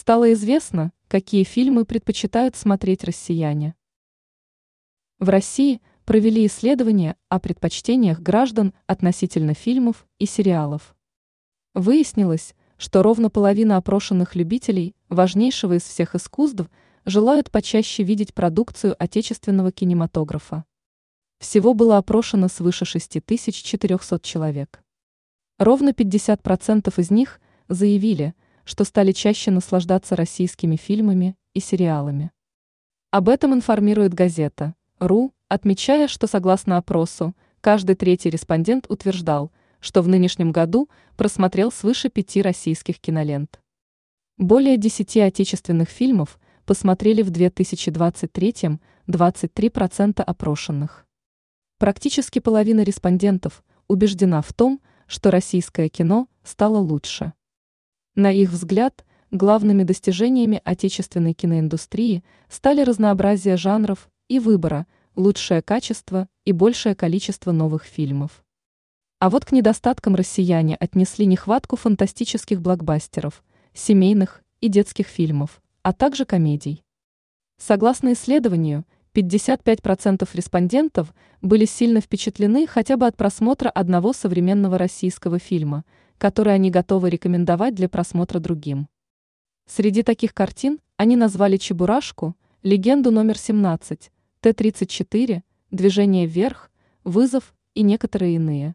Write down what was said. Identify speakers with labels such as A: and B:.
A: Стало известно, какие фильмы предпочитают смотреть россияне. В России провели исследование о предпочтениях граждан относительно фильмов и сериалов. Выяснилось, что ровно половина опрошенных любителей важнейшего из всех искусств желают почаще видеть продукцию отечественного кинематографа. Всего было опрошено свыше 6400 человек. Ровно 50% из них заявили, что стали чаще наслаждаться российскими фильмами и сериалами. Об этом информирует газета «РУ», отмечая, что согласно опросу, каждый третий респондент утверждал, что в нынешнем году просмотрел свыше пяти российских кинолент. Более десяти отечественных фильмов посмотрели в 2023 23% опрошенных. Практически половина респондентов убеждена в том, что российское кино стало лучше. На их взгляд, главными достижениями отечественной киноиндустрии стали разнообразие жанров и выбора, лучшее качество и большее количество новых фильмов. А вот к недостаткам россияне отнесли нехватку фантастических блокбастеров, семейных и детских фильмов, а также комедий. Согласно исследованию, 55% респондентов были сильно впечатлены хотя бы от просмотра одного современного российского фильма – которые они готовы рекомендовать для просмотра другим. Среди таких картин они назвали «Чебурашку», «Легенду номер 17», Т-34, «Движение вверх», «Вызов» и некоторые иные.